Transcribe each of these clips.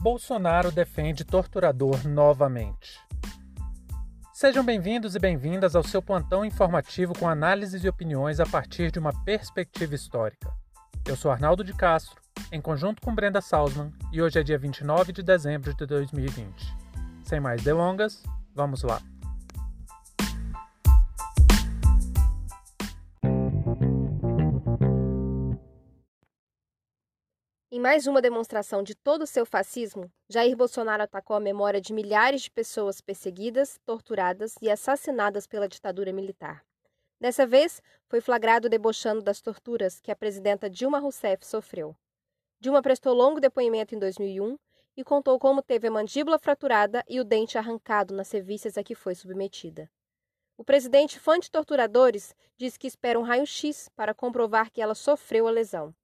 Bolsonaro defende torturador novamente. Sejam bem-vindos e bem-vindas ao seu plantão informativo com análises e opiniões a partir de uma perspectiva histórica. Eu sou Arnaldo de Castro, em conjunto com Brenda Salzman, e hoje é dia 29 de dezembro de 2020. Sem mais delongas, vamos lá. Em mais uma demonstração de todo o seu fascismo, Jair Bolsonaro atacou a memória de milhares de pessoas perseguidas, torturadas e assassinadas pela ditadura militar. Dessa vez, foi flagrado debochando das torturas que a presidenta Dilma Rousseff sofreu. Dilma prestou longo depoimento em 2001 e contou como teve a mandíbula fraturada e o dente arrancado nas sevícias a que foi submetida. O presidente, fã de torturadores, diz que espera um raio-x para comprovar que ela sofreu a lesão.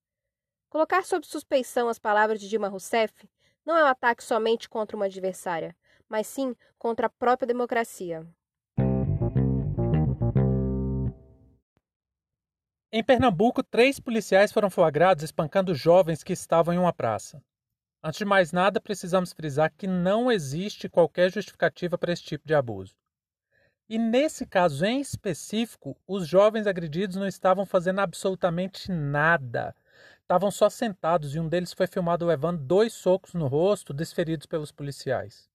Colocar sob suspeição as palavras de Dilma Rousseff não é um ataque somente contra uma adversária, mas sim contra a própria democracia. Em Pernambuco, três policiais foram flagrados espancando jovens que estavam em uma praça. Antes de mais nada, precisamos frisar que não existe qualquer justificativa para esse tipo de abuso. E nesse caso em específico, os jovens agredidos não estavam fazendo absolutamente nada estavam só sentados e um deles foi filmado levando dois socos no rosto desferidos pelos policiais.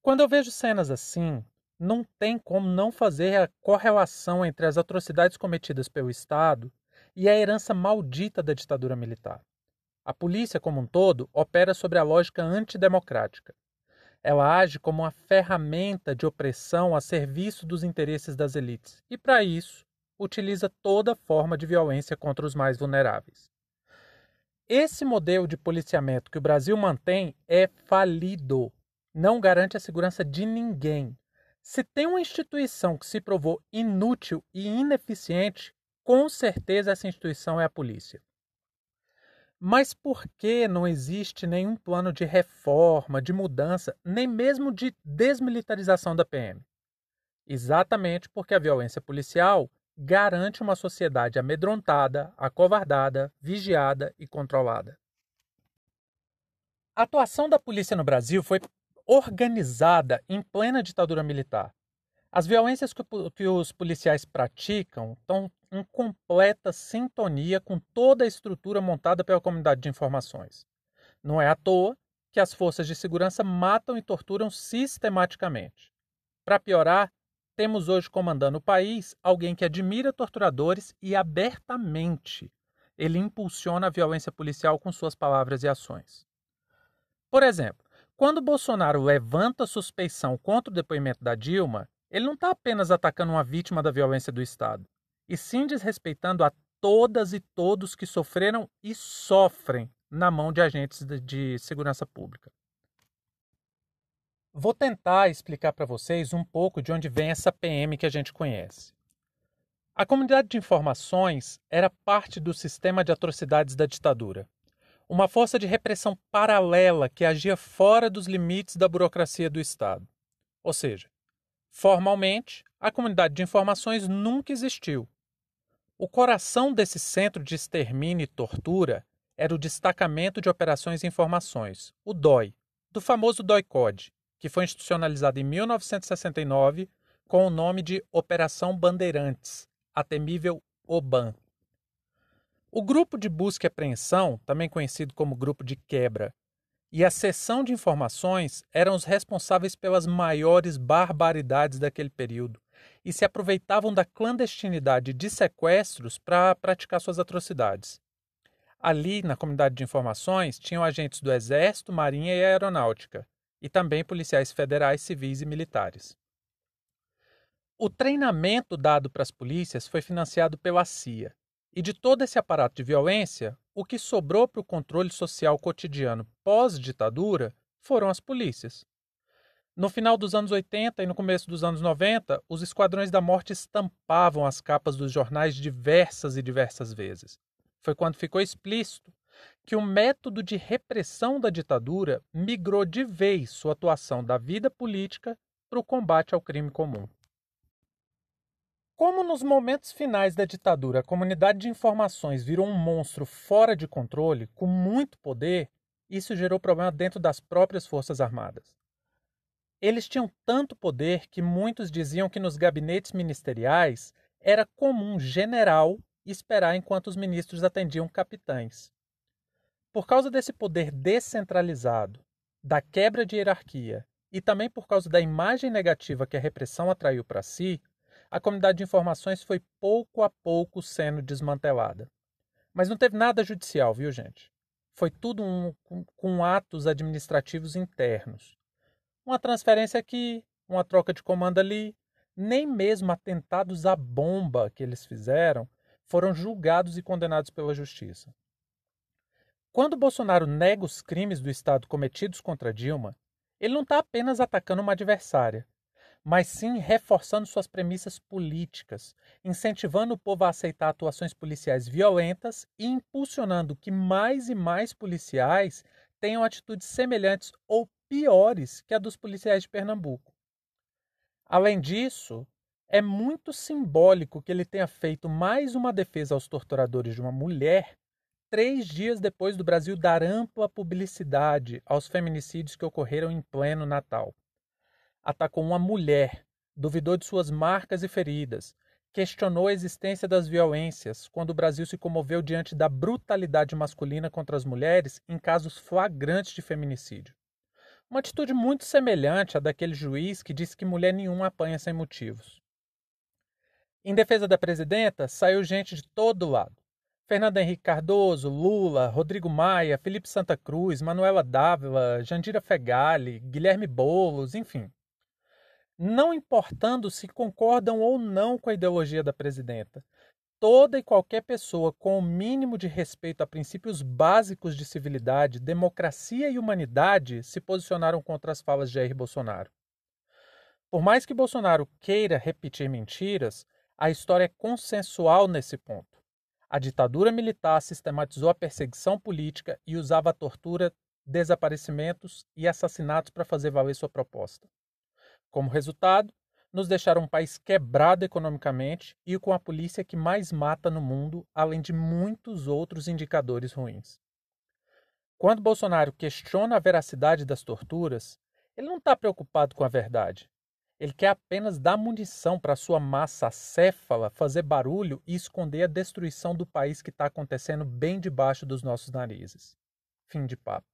Quando eu vejo cenas assim, não tem como não fazer a correlação entre as atrocidades cometidas pelo Estado e a herança maldita da ditadura militar. A polícia, como um todo, opera sobre a lógica antidemocrática. Ela age como uma ferramenta de opressão a serviço dos interesses das elites e, para isso, utiliza toda forma de violência contra os mais vulneráveis. Esse modelo de policiamento que o Brasil mantém é falido. Não garante a segurança de ninguém. Se tem uma instituição que se provou inútil e ineficiente, com certeza essa instituição é a polícia. Mas por que não existe nenhum plano de reforma, de mudança, nem mesmo de desmilitarização da PM? Exatamente porque a violência policial garante uma sociedade amedrontada, acovardada, vigiada e controlada. A atuação da polícia no Brasil foi organizada em plena ditadura militar. As violências que, os policiais praticam estão em completa sintonia com toda a estrutura montada pela comunidade de informações. Não é à toa que as forças de segurança matam e torturam sistematicamente. Para piorar, temos hoje comandando o país alguém que admira torturadores e abertamente ele impulsiona a violência policial com suas palavras e ações. Por exemplo, quando Bolsonaro levanta suspeição contra o depoimento da Dilma, ele não está apenas atacando uma vítima da violência do Estado, e sim desrespeitando a todas e todos que sofreram e sofrem na mão de agentes de segurança pública. Vou tentar explicar para vocês um pouco de onde vem essa PM que a gente conhece. A comunidade de informações era parte do sistema de atrocidades da ditadura, uma força de repressão paralela que agia fora dos limites da burocracia do Estado. Ou seja, formalmente, a comunidade de informações nunca existiu. O coração desse centro de extermínio e tortura era o Destacamento de Operações e Informações, o DOI, do famoso DOI-CODE, que foi institucionalizada em 1969 com o nome de Operação Bandeirantes, a temível OBAN. O Grupo de Busca e Apreensão, também conhecido como Grupo de Quebra, e a Seção de Informações eram os responsáveis pelas maiores barbaridades daquele período e se aproveitavam da clandestinidade de sequestros para praticar suas atrocidades. Ali, na comunidade de informações, tinham agentes do Exército, Marinha e Aeronáutica, e também policiais federais, civis e militares. O treinamento dado para as polícias foi financiado pela CIA, e de todo esse aparato de violência, o que sobrou para o controle social cotidiano pós-ditadura foram as polícias. No final dos anos 80 e no começo dos anos 90, os esquadrões da morte estampavam as capas dos jornais diversas e diversas vezes. Foi quando ficou explícito que o método de repressão da ditadura migrou de vez sua atuação da vida política para o combate ao crime comum. Como nos momentos finais da ditadura a comunidade de informações virou um monstro fora de controle, com muito poder, Isso gerou problema dentro das próprias Forças Armadas. Eles tinham tanto poder que muitos diziam que nos gabinetes ministeriais era comum general esperar enquanto os ministros atendiam capitães. Por causa desse poder descentralizado, da quebra de hierarquia e também por causa da imagem negativa que a repressão atraiu para si, a comunidade de informações foi pouco a pouco sendo desmantelada. Mas não teve nada judicial, viu, gente? Foi tudo um, com, com atos administrativos internos uma transferência aqui, uma troca de comando ali. Nem mesmo atentados à bomba que eles fizeram foram julgados e condenados pela justiça. Quando Bolsonaro nega os crimes do Estado cometidos contra Dilma, ele não está apenas atacando uma adversária, mas sim reforçando suas premissas políticas, incentivando o povo a aceitar atuações policiais violentas e impulsionando que mais e mais policiais tenham atitudes semelhantes ou piores que a dos policiais de Pernambuco. Além disso, é muito simbólico que ele tenha feito mais uma defesa aos torturadores de uma mulher três dias depois do Brasil dar ampla publicidade aos feminicídios que ocorreram em pleno Natal. Atacou uma mulher, duvidou de suas marcas e feridas, questionou a existência das violências quando o Brasil se comoveu diante da brutalidade masculina contra as mulheres em casos flagrantes de feminicídio. Uma atitude muito semelhante à daquele juiz que disse que mulher nenhuma apanha sem motivos. Em defesa da presidenta, saiu gente de todo lado. Fernando Henrique Cardoso, Lula, Rodrigo Maia, Felipe Santa Cruz, Manuela Dávila, Jandira Fegali, Guilherme Boulos, enfim. Não importando se concordam ou não com a ideologia da presidenta, toda e qualquer pessoa com o mínimo de respeito a princípios básicos de civilidade, democracia e humanidade se posicionaram contra as falas de Jair Bolsonaro. Por mais que Bolsonaro queira repetir mentiras, a história é consensual nesse ponto. A ditadura militar sistematizou a perseguição política e usava a tortura, desaparecimentos e assassinatos para fazer valer sua proposta. Como resultado, nos deixaram um país quebrado economicamente e com a polícia que mais mata no mundo, além de muitos outros indicadores ruins. Quando Bolsonaro questiona a veracidade das torturas, ele não está preocupado com a verdade. Ele quer apenas dar munição para sua massa acéfala fazer barulho e esconder a destruição do país que está acontecendo bem debaixo dos nossos narizes. Fim de papo.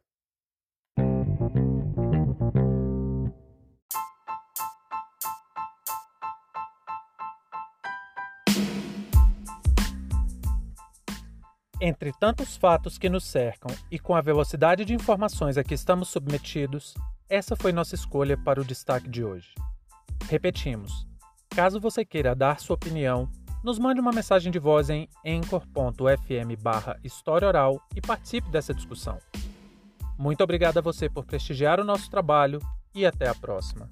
Entre tantos fatos que nos cercam e com a velocidade de informações a que estamos submetidos, essa foi nossa escolha para o destaque de hoje. Repetimos: caso você queira dar sua opinião, nos mande uma mensagem de voz em anchor.fm barra História Oral e participe dessa discussão. Muito obrigado a você por prestigiar o nosso trabalho e até a próxima.